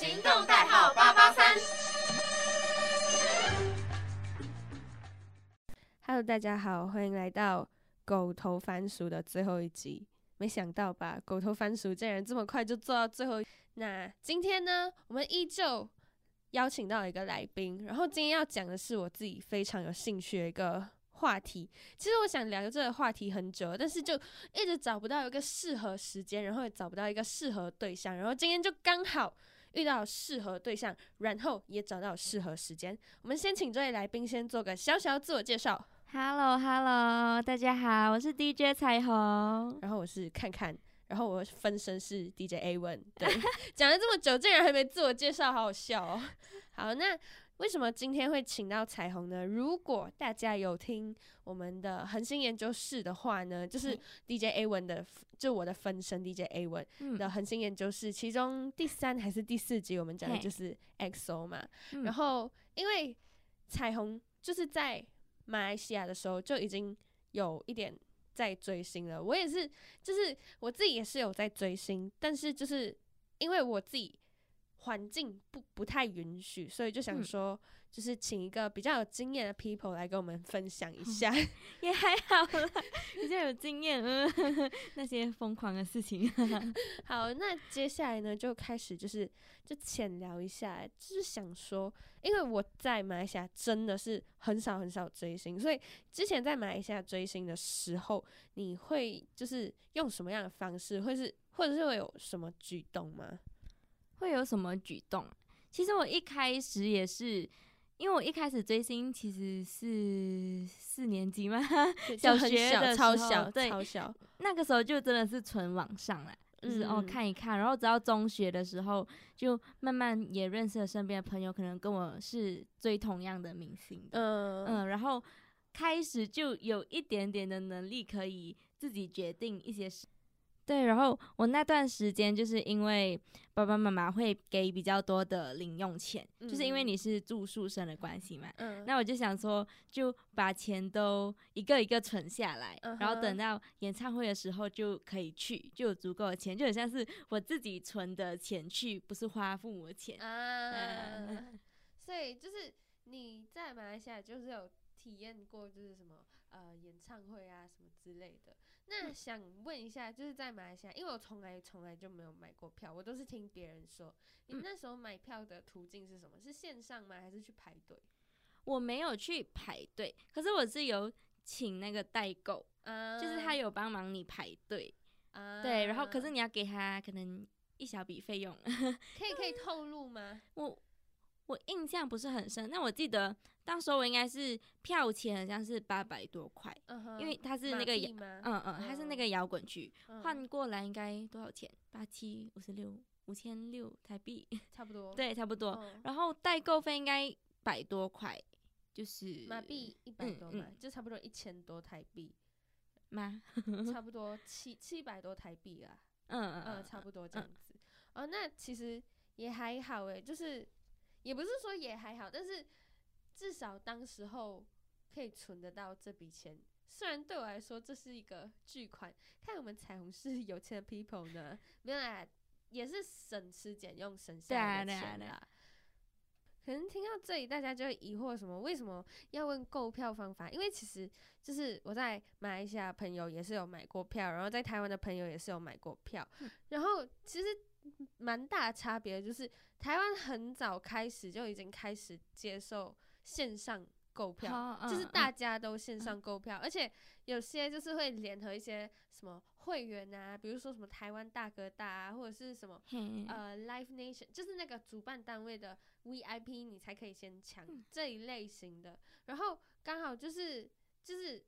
行动代号八八三。Hello，大家好，欢迎来到狗头番薯的最后一集。没想到吧，狗头番薯竟然这么快就做到最后。那今天呢，我们依旧邀请到一个来宾，然后今天要讲的是我自己非常有兴趣的一个话题。其实我想聊这个话题很久，但是就一直找不到一个适合时间，然后也找不到一个适合对象，然后今天就刚好遇到适合对象，然后也找到适合时间。我们先请这位来宾先做个小小自我介绍。Hello，Hello，大家好，我是 DJ 彩虹，然后我是看看，然后我分身是 DJ A One。对，讲了这么久，竟然还没自我介绍，好好笑哦。好，那为什么今天会请到彩虹呢？如果大家有听我们的恒星研究室的话呢，就是 DJ A One 的，就我的分身 DJ A One 的恒星研究室，其中第三还是第四集，我们讲的就是 XO 嘛。然后因为彩虹就是在马来西亚的时候就已经有一点在追星了，我也是，就是我自己也是有在追星，但是就是因为我自己环境不不太允许，所以就想说。就是请一个比较有经验的 people 来跟我们分享一 下，也还好啦，比较有经验，嗯，那些疯狂的事情。好，那接下来呢，就开始就是就浅聊一下，就是想说，因为我在马来西亚真的是很少很少追星，所以之前在马来西亚追星的时候，你会就是用什么样的方式，或是或者是会有什么举动吗？会有什么举动？其实我一开始也是。因为我一开始追星其实是四年级嘛，小学的超小，对，超小。那个时候就真的是纯网上了，就是哦看一看，然后直到中学的时候，就慢慢也认识了身边的朋友，可能跟我是追同样的明星，嗯嗯，然后开始就有一点点的能力，可以自己决定一些事。对，然后我那段时间就是因为爸爸妈妈会给比较多的零用钱，就是因为你是住宿生的关系嘛。嗯。那我就想说，就把钱都一个一个存下来，然后等到演唱会的时候就可以去，就有足够的钱，就很像是我自己存的钱去，不是花父母的钱。啊。所以就是你在马来西亚就是有体验过，就是什么呃演唱会啊什么之类的。那想问一下，就是在马来西亚，因为我从来从来就没有买过票，我都是听别人说。你那时候买票的途径是什么？是线上吗？还是去排队？我没有去排队，可是我是有请那个代购，就是他有帮忙你排队。对，然后可是你要给他可能一小笔费用。可以可以透露吗？我。我印象不是很深，那我记得当时我应该是票钱好像是八百多块，因为它是那个嗯嗯，它是那个摇滚区，换过来应该多少钱？八七五十六五千六台币，差不多。对，差不多。然后代购费应该百多块，就是马币一百多嘛，就差不多一千多台币吗？差不多七七百多台币啊。嗯嗯嗯，差不多这样子。哦，那其实也还好诶，就是。也不是说也还好，但是至少当时候可以存得到这笔钱。虽然对我来说这是一个巨款，看我们彩虹是有钱的 people 呢，没有啦，也是省吃俭用省下来的钱啦。可能听到这里，大家就会疑惑什么？为什么要问购票方法？因为其实就是我在马来西亚朋友也是有买过票，然后在台湾的朋友也是有买过票，然后其实。蛮大差别，就是台湾很早开始就已经开始接受线上购票，就是大家都线上购票，而且有些就是会联合一些什么会员啊，比如说什么台湾大哥大啊，或者是什么呃 Live Nation，就是那个主办单位的 VIP，你才可以先抢这一类型的。然后刚好就是就是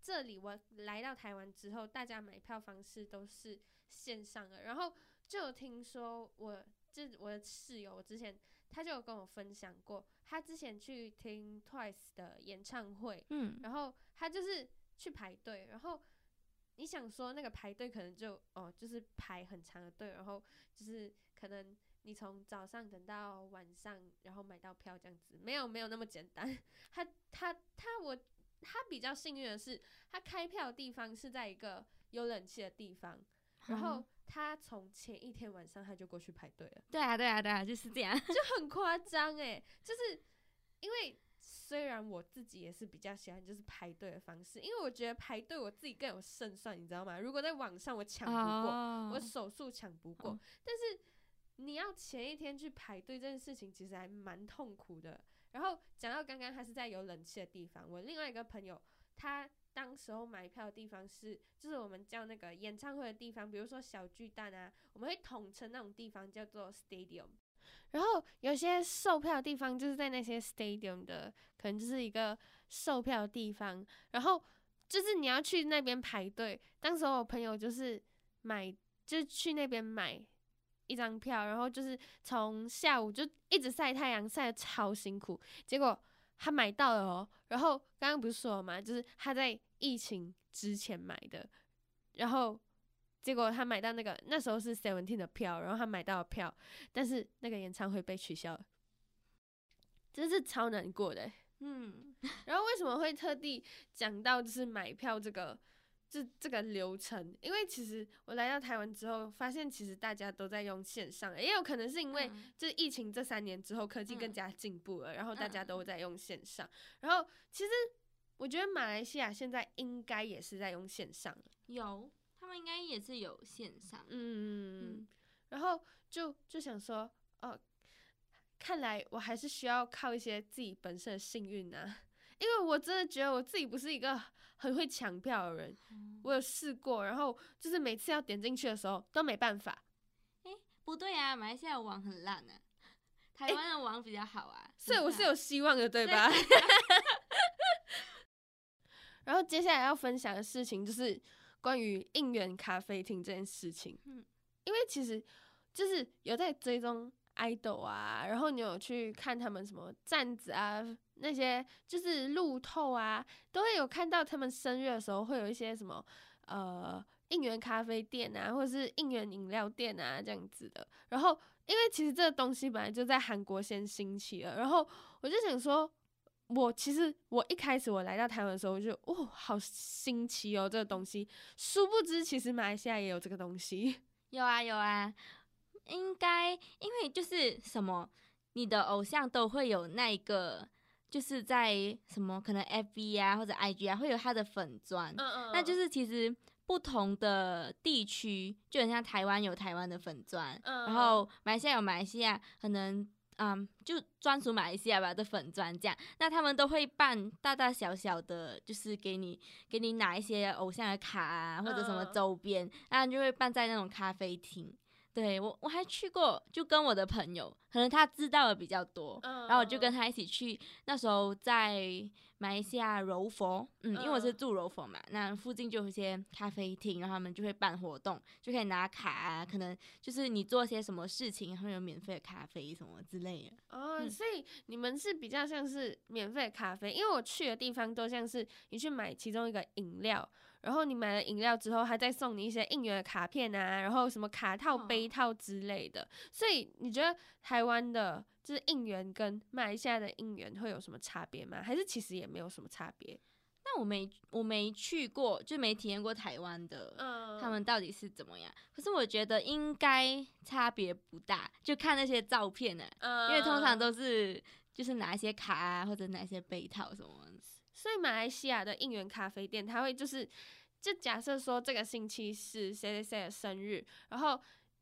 这里我来到台湾之后，大家买票方式都是线上的，然后。就有听说，我这我的室友我之前他就有跟我分享过，他之前去听 Twice 的演唱会，嗯，然后他就是去排队，然后你想说那个排队可能就哦，就是排很长的队，然后就是可能你从早上等到晚上，然后买到票这样子，没有没有那么简单。他他他我他比较幸运的是，他开票的地方是在一个有冷气的地方。然后他从前一天晚上他就过去排队了。对啊，对啊，对啊，就是这样，就很夸张哎，就是因为虽然我自己也是比较喜欢就是排队的方式，因为我觉得排队我自己更有胜算，你知道吗？如果在网上我抢不过，我手速抢不过，但是你要前一天去排队这件事情其实还蛮痛苦的。然后讲到刚刚他是在有冷气的地方，我另外一个朋友他。当时候买票的地方是，就是我们叫那个演唱会的地方，比如说小巨蛋啊，我们会统称那种地方叫做 stadium。然后有些售票的地方就是在那些 stadium 的，可能就是一个售票的地方。然后就是你要去那边排队。当时我朋友就是买，就是去那边买一张票，然后就是从下午就一直晒太阳，晒的超辛苦。结果。他买到了哦，然后刚刚不是说了嘛？就是他在疫情之前买的，然后结果他买到那个那时候是 Seventeen 的票，然后他买到了票，但是那个演唱会被取消了，真是超难过的。嗯，然后为什么会特地讲到就是买票这个？这这个流程，因为其实我来到台湾之后，发现其实大家都在用线上，也有可能是因为就是疫情这三年之后，科技更加进步了，然后大家都在用线上。然后其实我觉得马来西亚现在应该也是在用线上，有他们应该也是有线上，嗯，嗯。然后就就想说，哦，看来我还是需要靠一些自己本身的幸运呢。因为我真的觉得我自己不是一个很会抢票的人，我有试过，然后就是每次要点进去的时候都没办法。哎，不对啊，马来西亚网很烂啊，台湾的网比较好啊，所以我是有希望的，对吧？然后接下来要分享的事情就是关于应援咖啡厅这件事情。嗯，因为其实就是有在追踪。idol 啊，然后你有去看他们什么站子啊，那些就是路透啊，都会有看到他们生日的时候会有一些什么呃应援咖啡店啊，或者是应援饮料店啊这样子的。然后因为其实这个东西本来就在韩国先兴起了，然后我就想说，我其实我一开始我来到台湾的时候，我就哦好新奇哦这个东西，殊不知其实马来西亚也有这个东西。有啊有啊。应该，因为就是什么，你的偶像都会有那个，就是在什么可能 F B 啊或者 I G 啊会有他的粉钻，嗯嗯，那就是其实不同的地区就很像台湾有台湾的粉钻，嗯，然后马来西亚有马来西亚可能，嗯，就专属马来西亚吧的粉钻这样，那他们都会办大大小小的，就是给你给你拿一些偶像的卡啊或者什么周边，那就会办在那种咖啡厅。对我我还去过，就跟我的朋友，可能他知道的比较多，然后我就跟他一起去。那时候在马来西亚柔佛，嗯，因为我是住柔佛嘛，那附近就有一些咖啡厅，然后他们就会办活动，就可以拿卡啊，可能就是你做些什么事情，会有免费的咖啡什么之类的。哦，所以你们是比较像是免费咖啡，因为我去的地方都像是你去买其中一个饮料。然后你买了饮料之后，还再送你一些应援的卡片啊，然后什么卡套、杯套之类的。所以你觉得台湾的就是应援跟马来西亚的应援会有什么差别吗？还是其实也没有什么差别？那我没我没去过，就没体验过台湾的，嗯他们到底是怎么样？可是我觉得应该差别不大，就看那些照片呢，因为通常都是就是拿一些卡啊，或者拿一些杯套什么。所以马来西亚的应援咖啡店，他会就是，就假设说这个星期是谁谁谁的生日，然后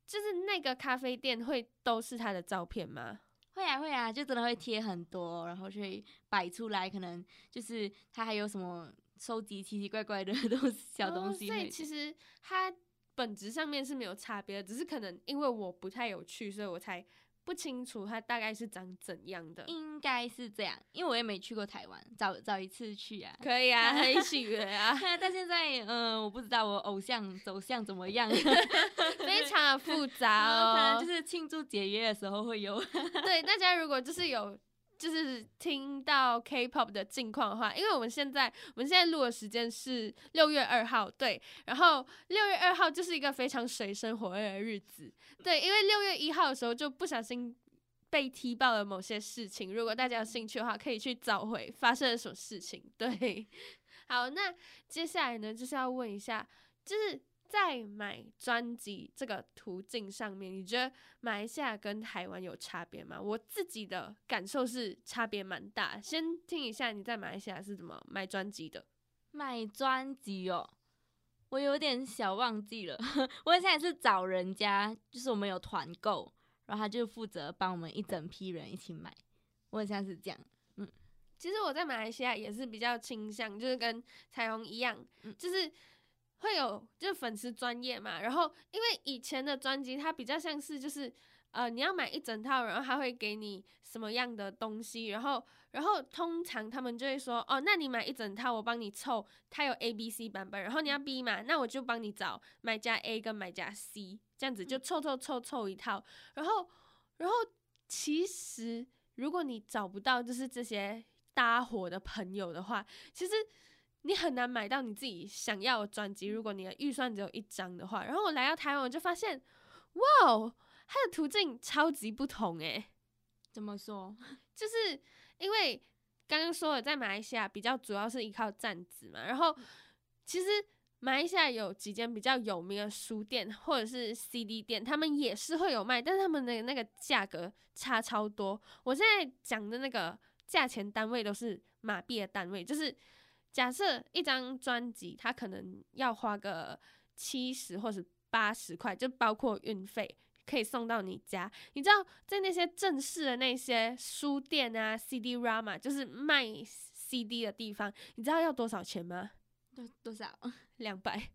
就是那个咖啡店会都是他的照片吗？会啊会啊，就真的会贴很多，然后去摆出来，可能就是他还有什么收集奇奇怪怪的东西小东西。所以其实它本质上面是没有差别的，只是可能因为我不太有趣，所以我才。不清楚它大概是长怎样的，应该是这样，因为我也没去过台湾，找找一次去啊，可以啊，一起约啊。但现在，嗯，我不知道我偶像走向怎么样 非常的复杂哦，可能就是庆祝节约的时候会有。对，大家如果就是有。就是听到 K-pop 的近况的话，因为我们现在我们现在录的时间是六月二号，对，然后六月二号就是一个非常水深火热的日子，对，因为六月一号的时候就不小心被踢爆了某些事情，如果大家有兴趣的话，可以去找回发生了什么事情。对，好，那接下来呢就是要问一下，就是在买专辑这个途径上面，你觉得马来西亚跟台湾有差别吗？我自己的感受是差别蛮大。先听一下你在马来西亚是怎么买专辑的？买专辑哦，我有点小忘记了。我现在是找人家，就是我们有团购，然后他就负责帮我们一整批人一起买。我现在是这样。嗯，其实我在马来西亚也是比较倾向，就是跟彩虹一样，就是。会有就是粉丝专业嘛，然后因为以前的专辑它比较像是就是呃你要买一整套，然后他会给你什么样的东西，然后然后通常他们就会说哦，那你买一整套我帮你凑，它有 A B C 版本，然后你要 B 嘛，那我就帮你找买家 A 跟买家 C 这样子就凑凑凑凑一套，然后然后其实如果你找不到就是这些搭伙的朋友的话，其实。你很难买到你自己想要的专辑，如果你的预算只有一张的话。然后我来到台湾，我就发现，哇哦，它的途径超级不同诶。怎么说？就是因为刚刚说了，在马来西亚比较主要是依靠站子嘛。然后其实马来西亚有几间比较有名的书店或者是 CD 店，他们也是会有卖，但是他们的那个价格差超多。我现在讲的那个价钱单位都是马币的单位，就是。假设一张专辑，它可能要花个七十或者八十块，就包括运费，可以送到你家。你知道，在那些正式的那些书店啊，CD Rama，就是卖 CD 的地方，你知道要多少钱吗？多多少？两百？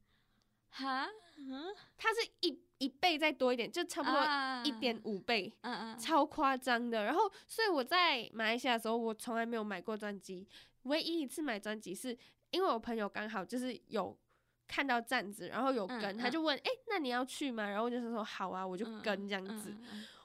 哈？嗯它是一一倍再多一点，就差不多一点五倍，嗯嗯，超夸张的。然后，所以我在马来西亚的时候，我从来没有买过专辑。唯一一次买专辑是因为我朋友刚好就是有看到站子，然后有跟，他就问：“哎，那你要去吗？”然后我就说：“好啊，我就跟这样子。”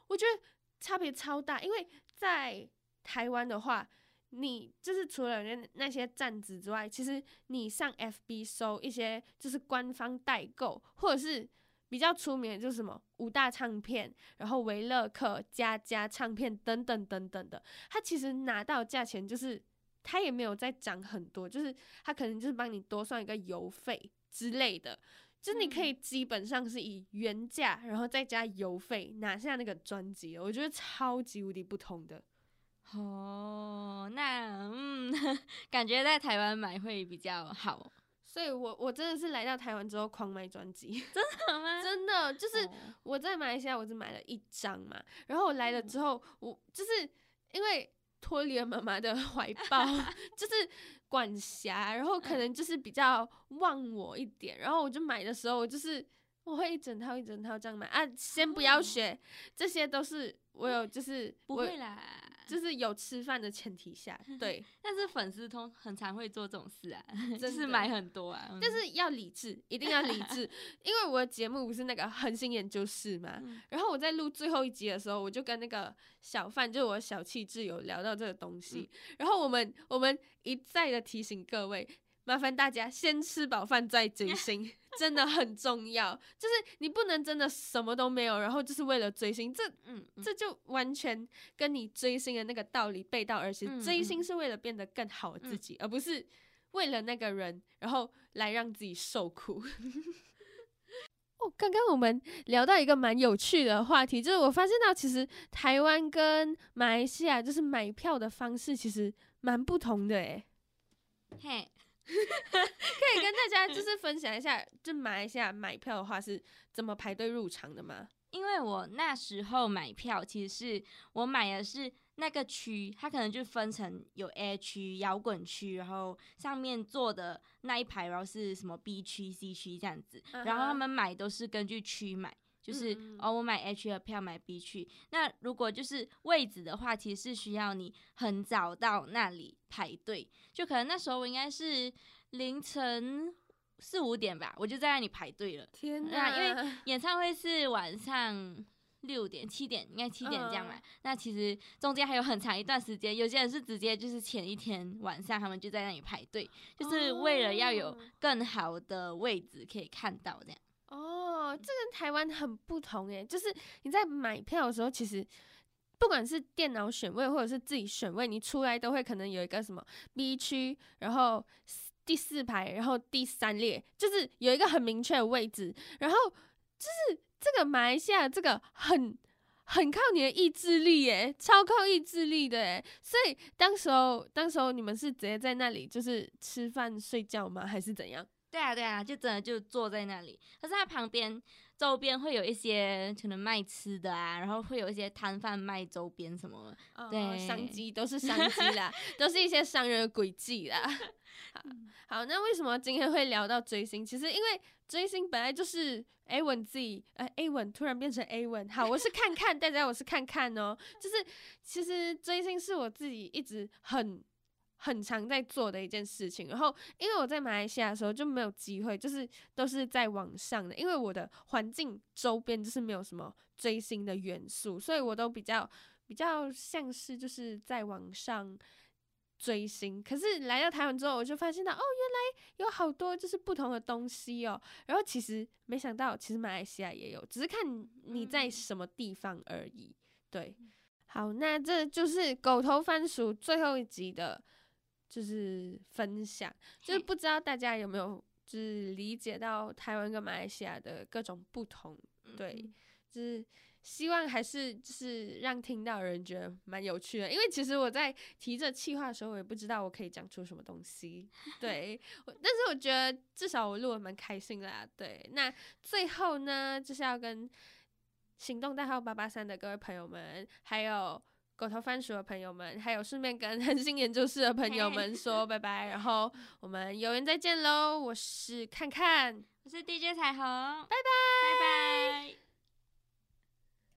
我觉得差别超大，因为在台湾的话，你就是除了那那些站子之外，其实你上 FB 搜一些就是官方代购，或者是比较出名的，就是什么五大唱片，然后维乐克、佳佳唱片等等等等的，他其实拿到价钱就是。他也没有再涨很多，就是他可能就是帮你多算一个邮费之类的，就是你可以基本上是以原价，然后再加邮费拿下那个专辑，我觉得超级无敌不同的。哦，那嗯，感觉在台湾买会比较好，所以我我真的是来到台湾之后狂买专辑，真的吗？真的，就是我在马来西亚我只买了一张嘛，然后我来了之后，我就是因为。脱离了妈妈的怀抱，就是管辖，然后可能就是比较忘我一点，然后我就买的时候，我就是我会一整套一整套这样买。啊，先不要学，这些都是我有，就是不会啦。就是有吃饭的前提下，对。但是粉丝通很常会做这种事啊，就是买很多啊。但是要理智，一定要理智，因为我的节目不是那个恒星研究室嘛。然后我在录最后一集的时候，我就跟那个小范，就是我小气质有聊到这个东西。然后我们我们一再的提醒各位。麻烦大家先吃饱饭再追星，真的很重要。就是你不能真的什么都没有，然后就是为了追星，这嗯，这就完全跟你追星的那个道理背道而驰。追星是为了变得更好的自己，而不是为了那个人，然后来让自己受苦。哦，刚刚我们聊到一个蛮有趣的话题，就是我发现到其实台湾跟马来西亚就是买票的方式其实蛮不同的，诶。嘿。可以跟大家 就是分享一下，就马来西亚买票的话是怎么排队入场的吗？因为我那时候买票，其实是我买的是那个区，它可能就分成有 A 区、摇滚区，然后上面坐的那一排，然后是什么 B 区、C 区这样子，然后他们买都是根据区买。就是哦，我买 H 的票买 B 去。那如果就是位置的话，其实是需要你很早到那里排队。就可能那时候我应该是凌晨四五点吧，我就在那里排队了。天哪！因为演唱会是晚上六点、七点，应该七点这样买。那其实中间还有很长一段时间，有些人是直接就是前一天晚上他们就在那里排队，就是为了要有更好的位置可以看到这样。哦，这跟台湾很不同诶，就是你在买票的时候，其实不管是电脑选位或者是自己选位，你出来都会可能有一个什么 B 区，然后第四排，然后第三列，就是有一个很明确的位置，然后就是这个马来西亚这个很很靠你的意志力耶，超靠意志力的诶。所以当时候当时候你们是直接在那里就是吃饭睡觉吗？还是怎样？对啊对啊，就真的就坐在那里，可是它旁边。周边会有一些可能卖吃的啊，然后会有一些摊贩卖周边什么，对，商机都是商机啦，都是一些商人的轨迹啦。好，好，那为什么今天会聊到追星？其实因为追星本来就是 A 文自己，呃，A 文突然变成 A 文，好，我是看看 大家，我是看看哦，就是其实追星是我自己一直很。很常在做的一件事情，然后因为我在马来西亚的时候就没有机会，就是都是在网上的，因为我的环境周边就是没有什么追星的元素，所以我都比较比较像是就是在网上追星。可是来到台湾之后，我就发现到哦，原来有好多就是不同的东西哦。然后其实没想到，其实马来西亚也有，只是看你在什么地方而已。对，好，那这就是狗头番薯最后一集的。就是分享，就是不知道大家有没有就是理解到台湾跟马来西亚的各种不同，对，就是希望还是就是让听到人觉得蛮有趣的，因为其实我在提这气话的时候，我也不知道我可以讲出什么东西，对，但是我觉得至少我录的蛮开心啦，对，那最后呢，就是要跟行动代号八八三的各位朋友们，还有。狗头番薯的朋友们，还有顺便跟 恒星研究室的朋友们说拜拜，然后我们有缘再见喽！我是看看，我是 DJ 彩虹，拜拜，拜拜。